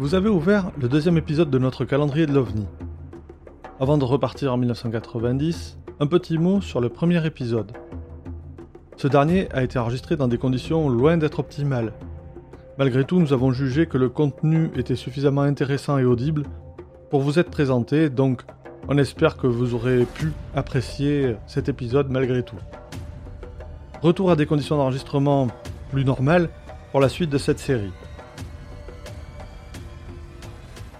Vous avez ouvert le deuxième épisode de notre calendrier de l'OVNI. Avant de repartir en 1990, un petit mot sur le premier épisode. Ce dernier a été enregistré dans des conditions loin d'être optimales. Malgré tout, nous avons jugé que le contenu était suffisamment intéressant et audible pour vous être présenté, donc on espère que vous aurez pu apprécier cet épisode malgré tout. Retour à des conditions d'enregistrement plus normales pour la suite de cette série.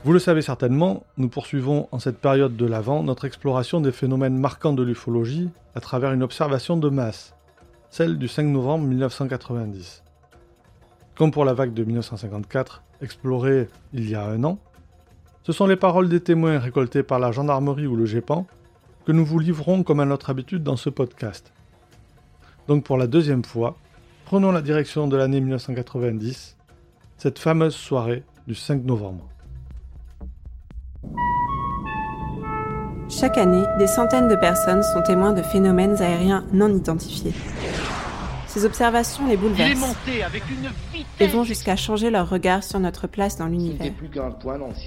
Vous le savez certainement, nous poursuivons en cette période de l'Avent notre exploration des phénomènes marquants de l'ufologie à travers une observation de masse, celle du 5 novembre 1990. Comme pour la vague de 1954, explorée il y a un an, ce sont les paroles des témoins récoltés par la gendarmerie ou le GEPAN que nous vous livrons comme à notre habitude dans ce podcast. Donc pour la deuxième fois, prenons la direction de l'année 1990, cette fameuse soirée du 5 novembre. Chaque année, des centaines de personnes sont témoins de phénomènes aériens non identifiés. Ces observations les bouleversent et vont jusqu'à changer leur regard sur notre place dans l'univers.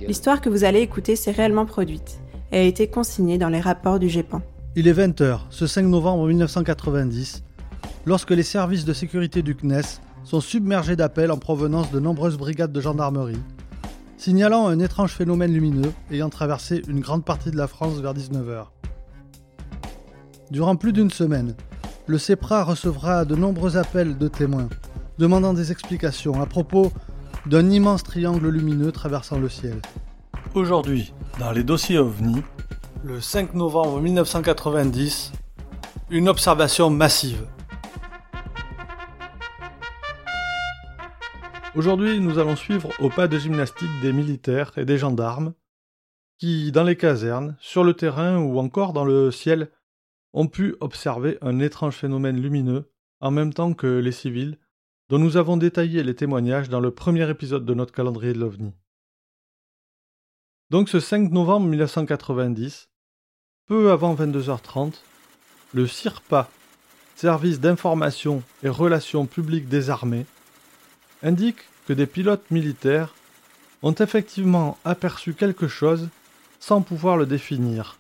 L'histoire que vous allez écouter s'est réellement produite et a été consignée dans les rapports du GEPAN. Il est 20h, ce 5 novembre 1990, lorsque les services de sécurité du CNES sont submergés d'appels en provenance de nombreuses brigades de gendarmerie, signalant un étrange phénomène lumineux ayant traversé une grande partie de la France vers 19h. Durant plus d'une semaine, le CEPRA recevra de nombreux appels de témoins, demandant des explications à propos d'un immense triangle lumineux traversant le ciel. Aujourd'hui, dans les dossiers OVNI, le 5 novembre 1990, une observation massive. Aujourd'hui, nous allons suivre au pas de gymnastique des militaires et des gendarmes qui, dans les casernes, sur le terrain ou encore dans le ciel, ont pu observer un étrange phénomène lumineux en même temps que les civils, dont nous avons détaillé les témoignages dans le premier épisode de notre calendrier de l'OVNI. Donc ce 5 novembre 1990, peu avant 22h30, le CIRPA, Service d'information et relations publiques des armées, indique que des pilotes militaires ont effectivement aperçu quelque chose sans pouvoir le définir.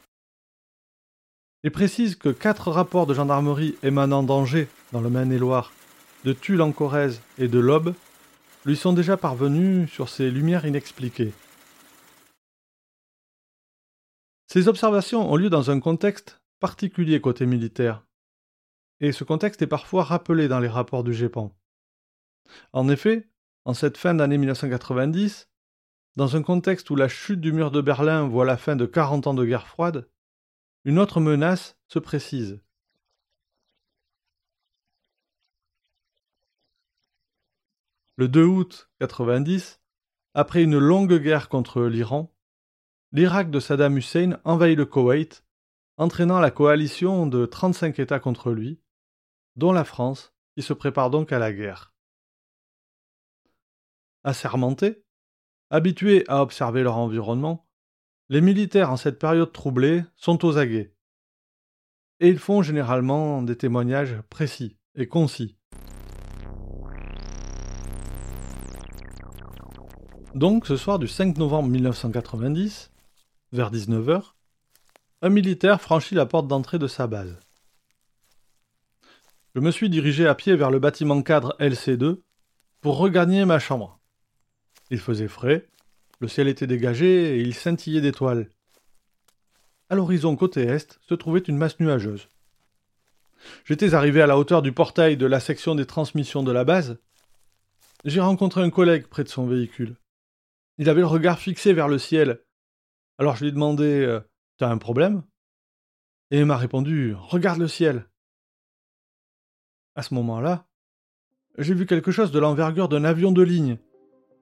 Il précise que quatre rapports de gendarmerie émanant d'Angers, dans le Maine-et-Loire, de Tulle en Corrèze et de l'Aube lui sont déjà parvenus sur ces lumières inexpliquées. Ces observations ont lieu dans un contexte particulier côté militaire, et ce contexte est parfois rappelé dans les rapports du GEPAN. En effet, en cette fin d'année 1990, dans un contexte où la chute du mur de Berlin voit la fin de 40 ans de guerre froide, une autre menace se précise. Le 2 août 1990, après une longue guerre contre l'Iran, l'Irak de Saddam Hussein envahit le Koweït, entraînant la coalition de 35 États contre lui, dont la France, qui se prépare donc à la guerre assermentés, habitués à observer leur environnement, les militaires en cette période troublée sont aux aguets. Et ils font généralement des témoignages précis et concis. Donc, ce soir du 5 novembre 1990, vers 19h, un militaire franchit la porte d'entrée de sa base. Je me suis dirigé à pied vers le bâtiment cadre LC2 pour regagner ma chambre. Il faisait frais, le ciel était dégagé et il scintillait d'étoiles. À l'horizon côté est se trouvait une masse nuageuse. J'étais arrivé à la hauteur du portail de la section des transmissions de la base. J'ai rencontré un collègue près de son véhicule. Il avait le regard fixé vers le ciel. Alors je lui ai demandé euh, T'as un problème? Et il m'a répondu Regarde le ciel. À ce moment-là, j'ai vu quelque chose de l'envergure d'un avion de ligne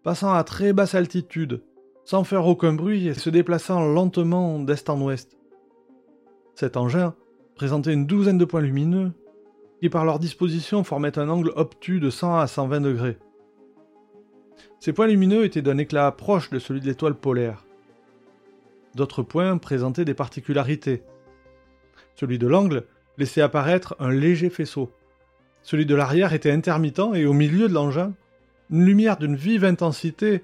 passant à très basse altitude, sans faire aucun bruit et se déplaçant lentement d'est en ouest. Cet engin présentait une douzaine de points lumineux qui par leur disposition formaient un angle obtus de 100 à 120 degrés. Ces points lumineux étaient d'un éclat proche de celui de l'étoile polaire. D'autres points présentaient des particularités. Celui de l'angle laissait apparaître un léger faisceau. Celui de l'arrière était intermittent et au milieu de l'engin, une lumière d'une vive intensité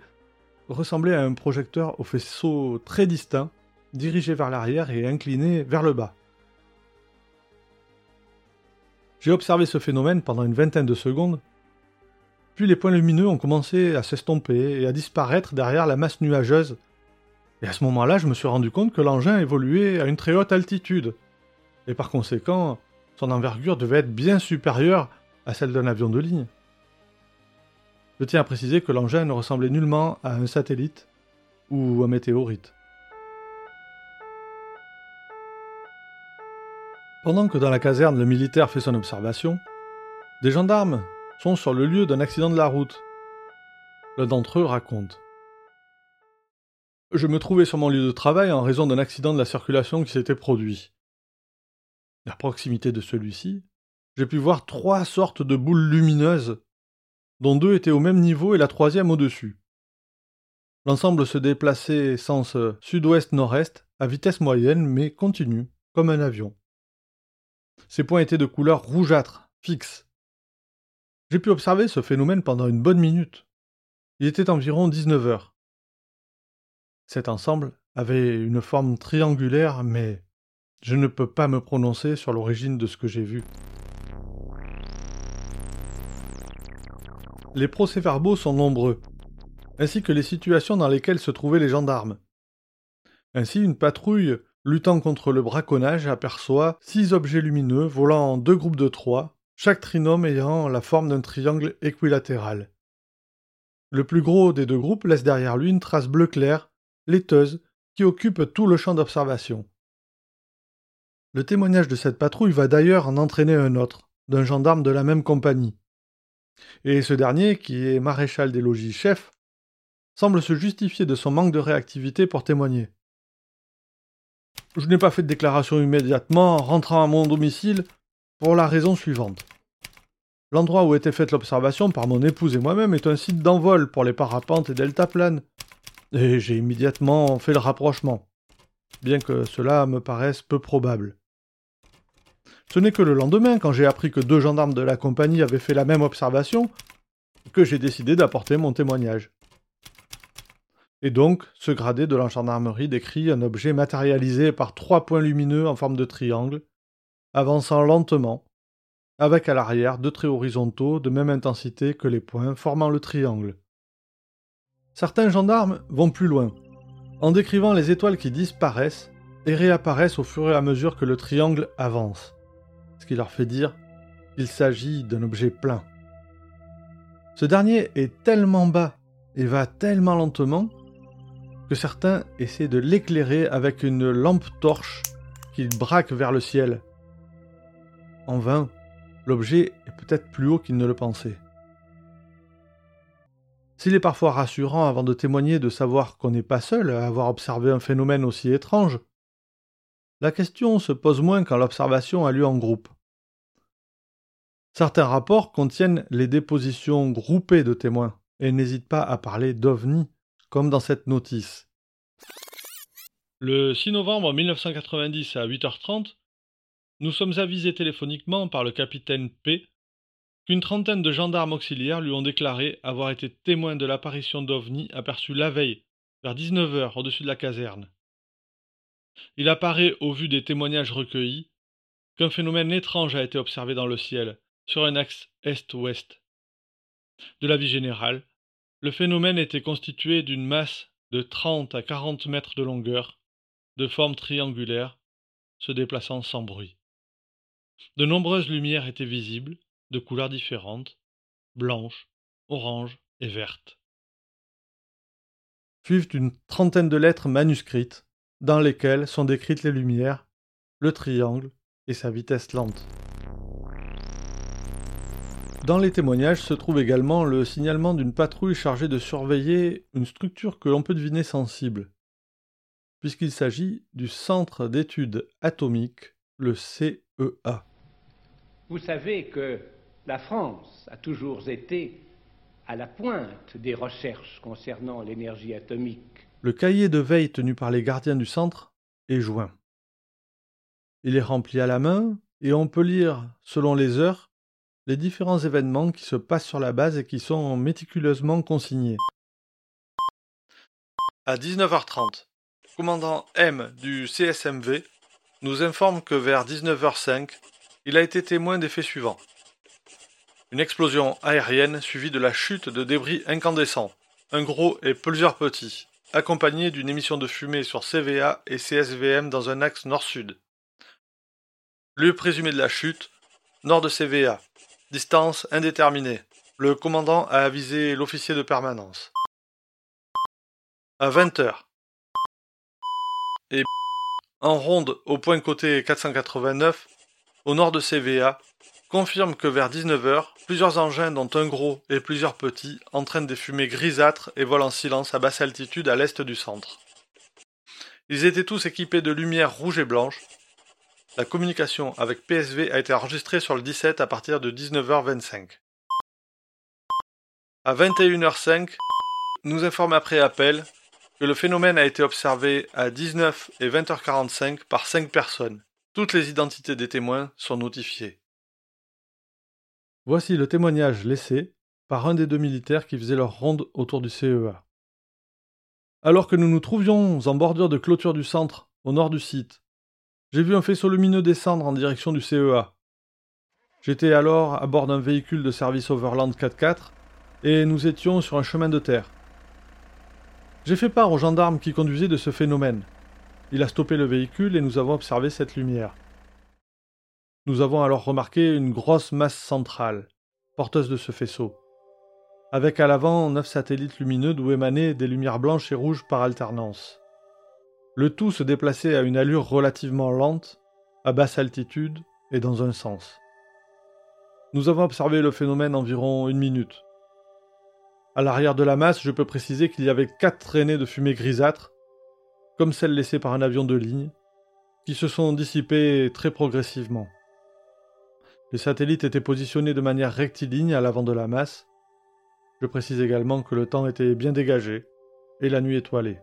ressemblait à un projecteur au faisceau très distinct, dirigé vers l'arrière et incliné vers le bas. J'ai observé ce phénomène pendant une vingtaine de secondes, puis les points lumineux ont commencé à s'estomper et à disparaître derrière la masse nuageuse. Et à ce moment-là, je me suis rendu compte que l'engin évoluait à une très haute altitude. Et par conséquent, son envergure devait être bien supérieure à celle d'un avion de ligne. Je tiens à préciser que l'engin ne ressemblait nullement à un satellite ou un météorite. Pendant que dans la caserne le militaire fait son observation, des gendarmes sont sur le lieu d'un accident de la route. L'un d'entre eux raconte. Je me trouvais sur mon lieu de travail en raison d'un accident de la circulation qui s'était produit. À proximité de celui-ci, j'ai pu voir trois sortes de boules lumineuses dont deux étaient au même niveau et la troisième au-dessus. L'ensemble se déplaçait sens sud-ouest-nord-est, à vitesse moyenne mais continue, comme un avion. Ces points étaient de couleur rougeâtre, fixe. J'ai pu observer ce phénomène pendant une bonne minute. Il était environ 19 heures. Cet ensemble avait une forme triangulaire, mais je ne peux pas me prononcer sur l'origine de ce que j'ai vu. Les procès-verbaux sont nombreux, ainsi que les situations dans lesquelles se trouvaient les gendarmes. Ainsi, une patrouille luttant contre le braconnage aperçoit six objets lumineux volant en deux groupes de trois, chaque trinôme ayant la forme d'un triangle équilatéral. Le plus gros des deux groupes laisse derrière lui une trace bleu clair, laiteuse, qui occupe tout le champ d'observation. Le témoignage de cette patrouille va d'ailleurs en entraîner un autre, d'un gendarme de la même compagnie. Et ce dernier, qui est maréchal des logis chef, semble se justifier de son manque de réactivité pour témoigner. Je n'ai pas fait de déclaration immédiatement en rentrant à mon domicile pour la raison suivante. L'endroit où était faite l'observation par mon épouse et moi-même est un site d'envol pour les parapentes et deltaplanes, et j'ai immédiatement fait le rapprochement, bien que cela me paraisse peu probable. Ce n'est que le lendemain, quand j'ai appris que deux gendarmes de la compagnie avaient fait la même observation, que j'ai décidé d'apporter mon témoignage. Et donc, ce gradé de la décrit un objet matérialisé par trois points lumineux en forme de triangle, avançant lentement, avec à l'arrière deux traits horizontaux de même intensité que les points formant le triangle. Certains gendarmes vont plus loin, en décrivant les étoiles qui disparaissent et réapparaissent au fur et à mesure que le triangle avance ce qui leur fait dire qu'il s'agit d'un objet plein. Ce dernier est tellement bas et va tellement lentement que certains essaient de l'éclairer avec une lampe torche qu'ils braquent vers le ciel. En vain, l'objet est peut-être plus haut qu'ils ne le pensaient. S'il est parfois rassurant avant de témoigner de savoir qu'on n'est pas seul à avoir observé un phénomène aussi étrange, la question se pose moins quand l'observation a lieu en groupe. Certains rapports contiennent les dépositions groupées de témoins et n'hésitent pas à parler d'ovnis, comme dans cette notice. Le 6 novembre 1990 à 8h30, nous sommes avisés téléphoniquement par le capitaine P qu'une trentaine de gendarmes auxiliaires lui ont déclaré avoir été témoins de l'apparition d'ovnis aperçus la veille, vers 19h au-dessus de la caserne. Il apparaît, au vu des témoignages recueillis, qu'un phénomène étrange a été observé dans le ciel, sur un axe est-ouest. De la vie générale, le phénomène était constitué d'une masse de 30 à 40 mètres de longueur, de forme triangulaire, se déplaçant sans bruit. De nombreuses lumières étaient visibles, de couleurs différentes, blanches, oranges et vertes. Suivent une trentaine de lettres manuscrites, dans lesquelles sont décrites les lumières, le triangle et sa vitesse lente. Dans les témoignages se trouve également le signalement d'une patrouille chargée de surveiller une structure que l'on peut deviner sensible, puisqu'il s'agit du Centre d'études atomiques, le CEA. Vous savez que la France a toujours été à la pointe des recherches concernant l'énergie atomique. Le cahier de veille tenu par les gardiens du centre est joint. Il est rempli à la main et on peut lire, selon les heures, les différents événements qui se passent sur la base et qui sont méticuleusement consignés. À 19h30, commandant M du CSMV nous informe que vers 19h05, il a été témoin des faits suivants. Une explosion aérienne suivie de la chute de débris incandescents, un gros et plusieurs petits, accompagnés d'une émission de fumée sur CVA et CSVM dans un axe nord-sud. Lieu présumé de la chute, nord de CVA. Distance indéterminée. Le commandant a avisé l'officier de permanence. À 20 heures. Et en ronde au point côté 489, au nord de CVA, confirme que vers 19h, plusieurs engins dont un gros et plusieurs petits entraînent des fumées grisâtres et volent en silence à basse altitude à l'est du centre. Ils étaient tous équipés de lumières rouges et blanches. La communication avec PSV a été enregistrée sur le 17 à partir de 19h25. À 21h05, nous informe après appel que le phénomène a été observé à 19 et 20h45 par 5 personnes. Toutes les identités des témoins sont notifiées. Voici le témoignage laissé par un des deux militaires qui faisait leur ronde autour du CEA. Alors que nous nous trouvions en bordure de clôture du centre, au nord du site, j'ai vu un faisceau lumineux descendre en direction du CEA. J'étais alors à bord d'un véhicule de service Overland 4x4 et nous étions sur un chemin de terre. J'ai fait part au gendarme qui conduisait de ce phénomène. Il a stoppé le véhicule et nous avons observé cette lumière. Nous avons alors remarqué une grosse masse centrale, porteuse de ce faisceau, avec à l'avant neuf satellites lumineux d'où émanaient des lumières blanches et rouges par alternance. Le tout se déplaçait à une allure relativement lente, à basse altitude et dans un sens. Nous avons observé le phénomène environ une minute. À l'arrière de la masse, je peux préciser qu'il y avait quatre traînées de fumée grisâtre, comme celles laissées par un avion de ligne, qui se sont dissipées très progressivement. Les satellites étaient positionnés de manière rectiligne à l'avant de la masse. Je précise également que le temps était bien dégagé et la nuit étoilée.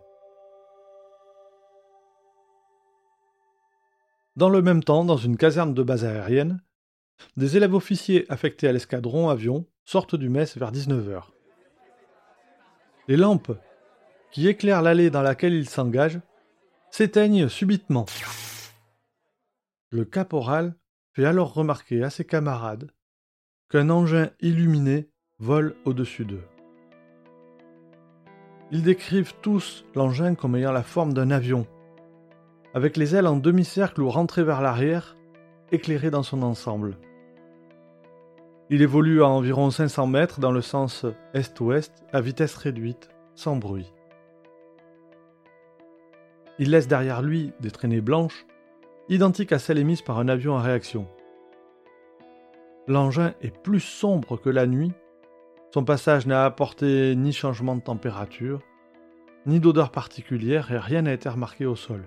Dans le même temps, dans une caserne de base aérienne, des élèves officiers affectés à l'escadron avion sortent du mess vers 19h. Les lampes qui éclairent l'allée dans laquelle ils s'engagent s'éteignent subitement. Le caporal fait alors remarquer à ses camarades qu'un engin illuminé vole au-dessus d'eux. Ils décrivent tous l'engin comme ayant la forme d'un avion, avec les ailes en demi-cercle ou rentrées vers l'arrière, éclairées dans son ensemble. Il évolue à environ 500 mètres dans le sens est-ouest à vitesse réduite, sans bruit. Il laisse derrière lui des traînées blanches identique à celle émise par un avion en réaction. L'engin est plus sombre que la nuit. Son passage n'a apporté ni changement de température, ni d'odeur particulière et rien n'a été remarqué au sol.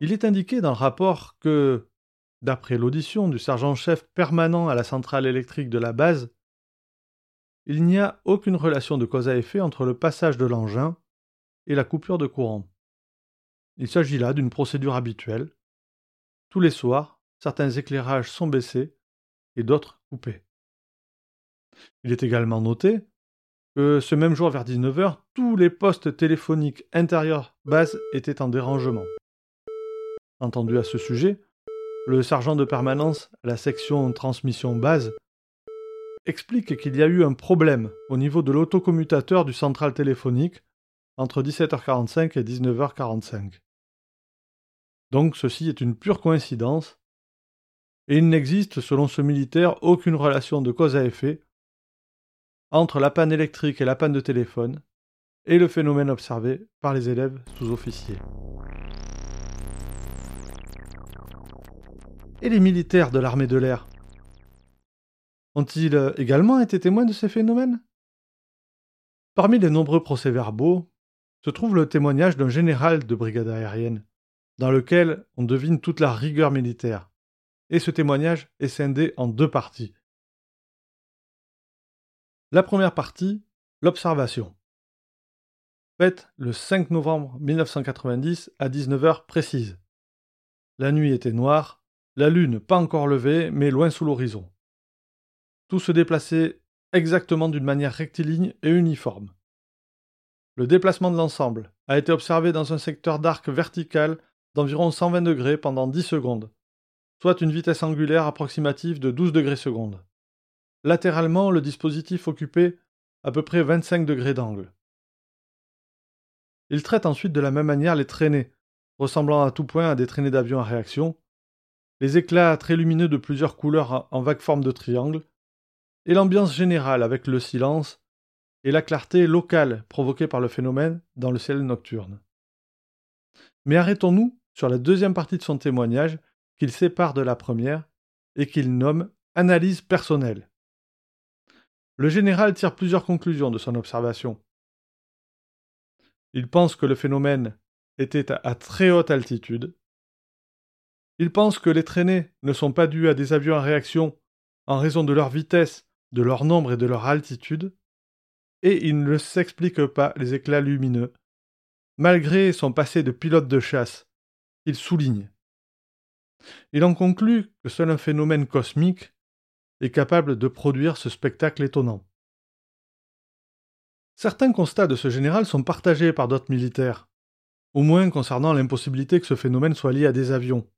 Il est indiqué dans le rapport que, d'après l'audition du sergent-chef permanent à la centrale électrique de la base, il n'y a aucune relation de cause à effet entre le passage de l'engin et la coupure de courant. Il s'agit là d'une procédure habituelle. Tous les soirs, certains éclairages sont baissés et d'autres coupés. Il est également noté que ce même jour vers 19h, tous les postes téléphoniques intérieurs base étaient en dérangement. Entendu à ce sujet, le sergent de permanence à la section transmission base explique qu'il y a eu un problème au niveau de l'autocommutateur du central téléphonique entre 17h45 et 19h45. Donc ceci est une pure coïncidence, et il n'existe, selon ce militaire, aucune relation de cause à effet entre la panne électrique et la panne de téléphone, et le phénomène observé par les élèves sous-officiers. Et les militaires de l'armée de l'air Ont-ils également été témoins de ces phénomènes? Parmi les nombreux procès-verbaux se trouve le témoignage d'un général de brigade aérienne, dans lequel on devine toute la rigueur militaire. Et ce témoignage est scindé en deux parties. La première partie, l'observation. Faite le 5 novembre 1990 à 19h précise. La nuit était noire, la lune pas encore levée, mais loin sous l'horizon. Tout se déplaçait exactement d'une manière rectiligne et uniforme. Le déplacement de l'ensemble a été observé dans un secteur d'arc vertical d'environ 120 degrés pendant 10 secondes, soit une vitesse angulaire approximative de 12 degrés secondes. Latéralement, le dispositif occupait à peu près 25 degrés d'angle. Il traite ensuite de la même manière les traînées, ressemblant à tout point à des traînées d'avions à réaction, les éclats très lumineux de plusieurs couleurs en vague forme de triangle, et l'ambiance générale avec le silence et la clarté locale provoquée par le phénomène dans le ciel nocturne. Mais arrêtons-nous sur la deuxième partie de son témoignage qu'il sépare de la première et qu'il nomme analyse personnelle. Le général tire plusieurs conclusions de son observation. Il pense que le phénomène était à très haute altitude. Il pense que les traînées ne sont pas dues à des avions en réaction en raison de leur vitesse, de leur nombre et de leur altitude, et il ne s'explique pas les éclats lumineux, malgré son passé de pilote de chasse. Il souligne. Il en conclut que seul un phénomène cosmique est capable de produire ce spectacle étonnant. Certains constats de ce général sont partagés par d'autres militaires, au moins concernant l'impossibilité que ce phénomène soit lié à des avions.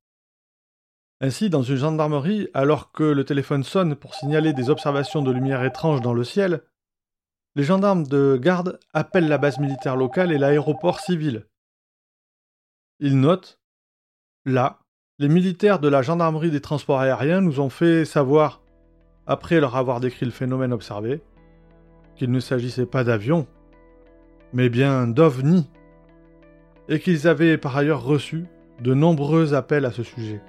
Ainsi, dans une gendarmerie, alors que le téléphone sonne pour signaler des observations de lumière étranges dans le ciel, les gendarmes de garde appellent la base militaire locale et l'aéroport civil. Ils notent Là, les militaires de la gendarmerie des transports aériens nous ont fait savoir, après leur avoir décrit le phénomène observé, qu'il ne s'agissait pas d'avions, mais bien d'ovnis, et qu'ils avaient par ailleurs reçu de nombreux appels à ce sujet.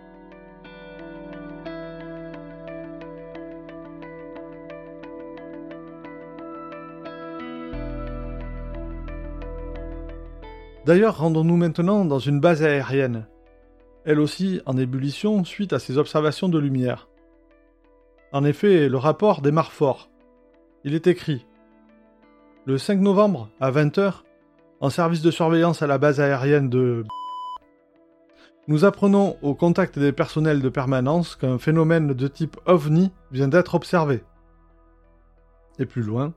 D'ailleurs, rendons-nous maintenant dans une base aérienne, elle aussi en ébullition suite à ces observations de lumière. En effet, le rapport démarre fort. Il est écrit le 5 novembre, à 20h, en service de surveillance à la base aérienne de nous apprenons au contact des personnels de permanence qu'un phénomène de type ovni vient d'être observé. Et plus loin,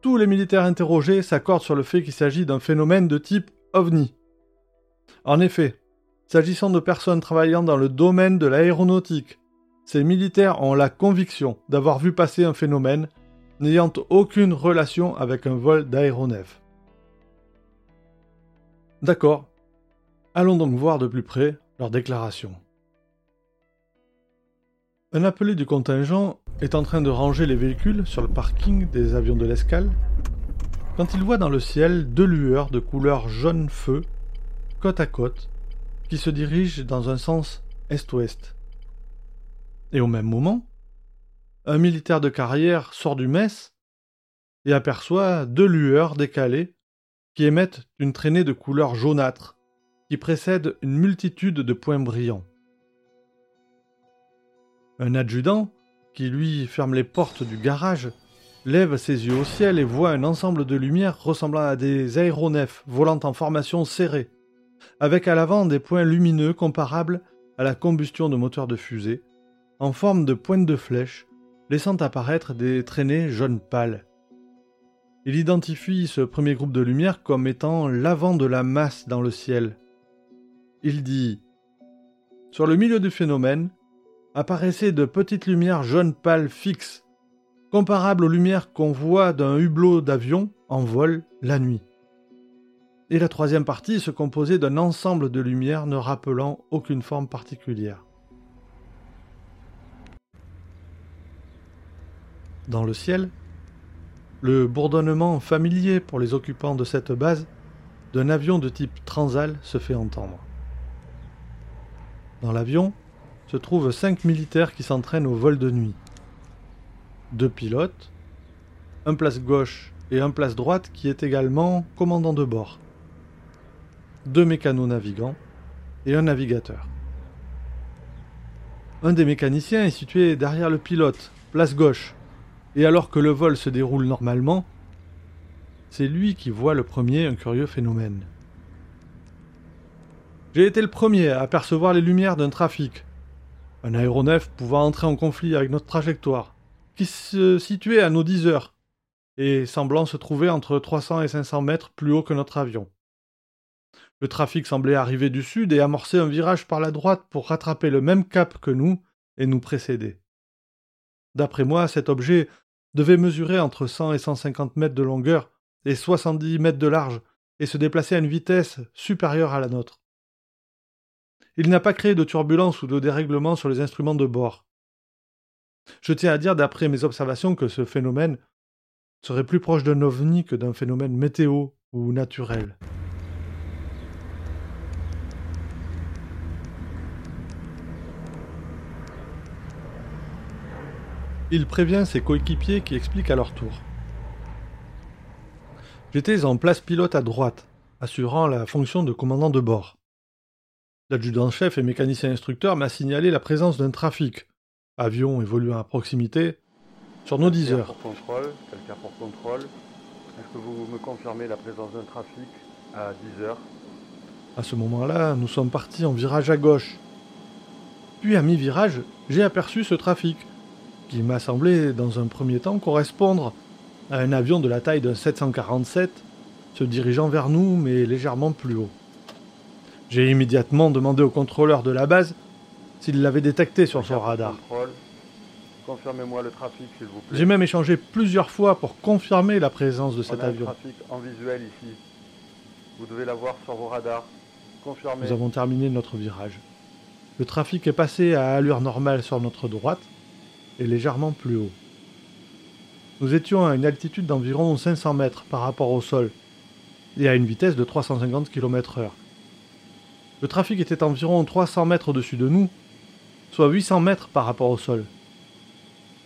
tous les militaires interrogés s'accordent sur le fait qu'il s'agit d'un phénomène de type ovni. En effet, s'agissant de personnes travaillant dans le domaine de l'aéronautique, ces militaires ont la conviction d'avoir vu passer un phénomène n'ayant aucune relation avec un vol d'aéronef. D'accord. Allons donc voir de plus près leur déclaration. Un appelé du contingent est en train de ranger les véhicules sur le parking des avions de l'escale quand il voit dans le ciel deux lueurs de couleur jaune feu, côte à côte, qui se dirigent dans un sens est-ouest. Et au même moment, un militaire de carrière sort du mess et aperçoit deux lueurs décalées qui émettent une traînée de couleur jaunâtre qui précède une multitude de points brillants. Un adjudant, qui lui ferme les portes du garage, lève ses yeux au ciel et voit un ensemble de lumières ressemblant à des aéronefs volant en formation serrée, avec à l'avant des points lumineux comparables à la combustion de moteurs de fusée, en forme de pointes de flèches laissant apparaître des traînées jaunes pâles. Il identifie ce premier groupe de lumière comme étant l'avant de la masse dans le ciel. Il dit Sur le milieu du phénomène apparaissaient de petites lumières jaunes pâles fixes, comparables aux lumières qu'on voit d'un hublot d'avion en vol la nuit. Et la troisième partie se composait d'un ensemble de lumières ne rappelant aucune forme particulière. dans le ciel, le bourdonnement familier pour les occupants de cette base d'un avion de type Transal se fait entendre. Dans l'avion se trouvent cinq militaires qui s'entraînent au vol de nuit. Deux pilotes, un place gauche et un place droite qui est également commandant de bord. Deux mécano-navigants et un navigateur. Un des mécaniciens est situé derrière le pilote, place gauche, et alors que le vol se déroule normalement, c'est lui qui voit le premier un curieux phénomène. J'ai été le premier à apercevoir les lumières d'un trafic, un aéronef pouvant entrer en conflit avec notre trajectoire, qui se situait à nos 10 heures, et semblant se trouver entre 300 et 500 mètres plus haut que notre avion. Le trafic semblait arriver du sud et amorcer un virage par la droite pour rattraper le même cap que nous et nous précéder. D'après moi, cet objet devait mesurer entre 100 et 150 mètres de longueur et 70 mètres de large et se déplacer à une vitesse supérieure à la nôtre. Il n'a pas créé de turbulence ou de dérèglement sur les instruments de bord. Je tiens à dire d'après mes observations que ce phénomène serait plus proche d'un ovni que d'un phénomène météo ou naturel. Il prévient ses coéquipiers qui expliquent à leur tour. J'étais en place pilote à droite, assurant la fonction de commandant de bord. L'adjudant-chef et mécanicien instructeur m'a signalé la présence d'un trafic, avion évoluant à proximité, sur nos 10 heures. Pour contrôle, quelqu'un pour contrôle. Est-ce que vous me confirmez la présence d'un trafic à 10 heures? À ce moment-là, nous sommes partis en virage à gauche. Puis à mi-virage, j'ai aperçu ce trafic, qui m'a semblé dans un premier temps correspondre à un avion de la taille d'un 747 se dirigeant vers nous mais légèrement plus haut. J'ai immédiatement demandé au contrôleur de la base s'il l'avait détecté sur son radar. Confirmez-moi le trafic, s'il vous plaît. J'ai même échangé plusieurs fois pour confirmer la présence de cet avion. trafic en visuel ici. Vous devez l'avoir sur vos radars. Confirmez. Nous avons terminé notre virage. Le trafic est passé à allure normale sur notre droite légèrement plus haut. Nous étions à une altitude d'environ 500 mètres par rapport au sol et à une vitesse de 350 km/h. Le trafic était environ 300 mètres au-dessus de nous, soit 800 mètres par rapport au sol.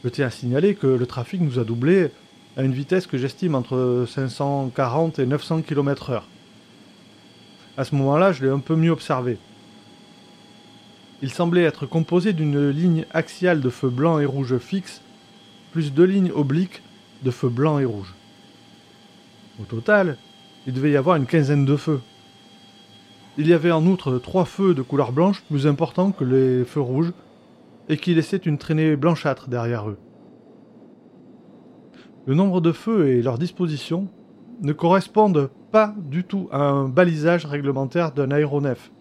Je tiens à signaler que le trafic nous a doublé à une vitesse que j'estime entre 540 et 900 km/h. À ce moment-là, je l'ai un peu mieux observé. Il semblait être composé d'une ligne axiale de feu blanc et rouge fixe, plus deux lignes obliques de feu blanc et rouge. Au total, il devait y avoir une quinzaine de feux. Il y avait en outre trois feux de couleur blanche plus importants que les feux rouges et qui laissaient une traînée blanchâtre derrière eux. Le nombre de feux et leur disposition ne correspondent pas du tout à un balisage réglementaire d'un aéronef.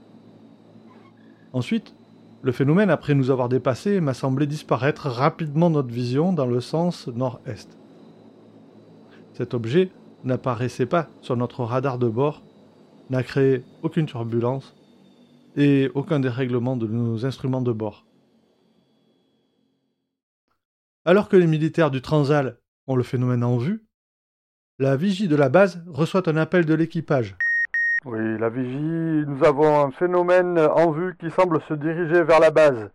Ensuite, le phénomène, après nous avoir dépassés, m'a semblé disparaître rapidement notre vision dans le sens nord-est. Cet objet n'apparaissait pas sur notre radar de bord, n'a créé aucune turbulence et aucun dérèglement de nos instruments de bord. Alors que les militaires du Transal ont le phénomène en vue, la vigie de la base reçoit un appel de l'équipage. Oui, la vigie, nous avons un phénomène en vue qui semble se diriger vers la base.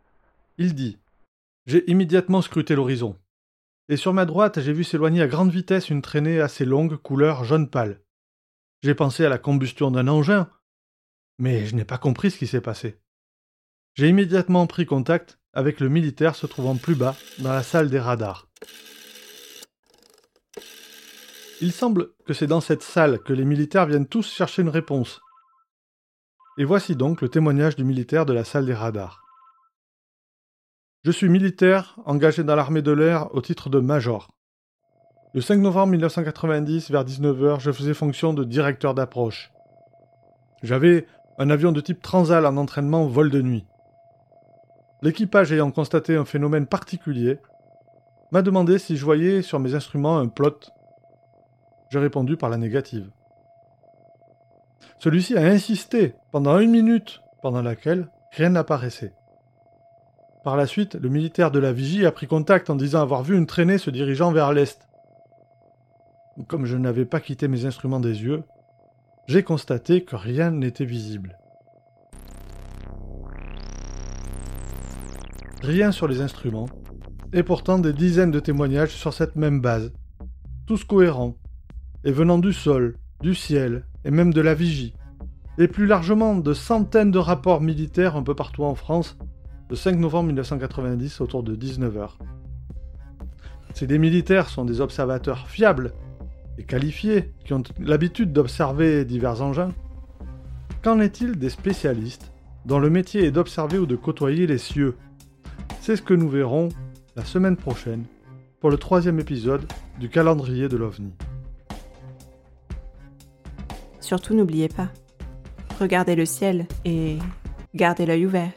Il dit. J'ai immédiatement scruté l'horizon. Et sur ma droite, j'ai vu s'éloigner à grande vitesse une traînée assez longue, couleur jaune pâle. J'ai pensé à la combustion d'un engin, mais je n'ai pas compris ce qui s'est passé. J'ai immédiatement pris contact avec le militaire se trouvant plus bas dans la salle des radars. Il semble que c'est dans cette salle que les militaires viennent tous chercher une réponse. Et voici donc le témoignage du militaire de la salle des radars. Je suis militaire, engagé dans l'armée de l'air au titre de major. Le 5 novembre 1990, vers 19h, je faisais fonction de directeur d'approche. J'avais un avion de type Transal en entraînement vol de nuit. L'équipage ayant constaté un phénomène particulier, m'a demandé si je voyais sur mes instruments un plot j'ai répondu par la négative. Celui-ci a insisté pendant une minute, pendant laquelle rien n'apparaissait. Par la suite, le militaire de la vigie a pris contact en disant avoir vu une traînée se dirigeant vers l'est. Comme je n'avais pas quitté mes instruments des yeux, j'ai constaté que rien n'était visible. Rien sur les instruments, et pourtant des dizaines de témoignages sur cette même base, tous cohérents, et venant du sol, du ciel et même de la vigie, et plus largement de centaines de rapports militaires un peu partout en France, le 5 novembre 1990 autour de 19h. Ces des militaires sont des observateurs fiables et qualifiés qui ont l'habitude d'observer divers engins. Qu'en est-il des spécialistes dont le métier est d'observer ou de côtoyer les cieux? C'est ce que nous verrons la semaine prochaine pour le troisième épisode du calendrier de l'OVNI. Surtout n'oubliez pas, regardez le ciel et gardez l'œil ouvert.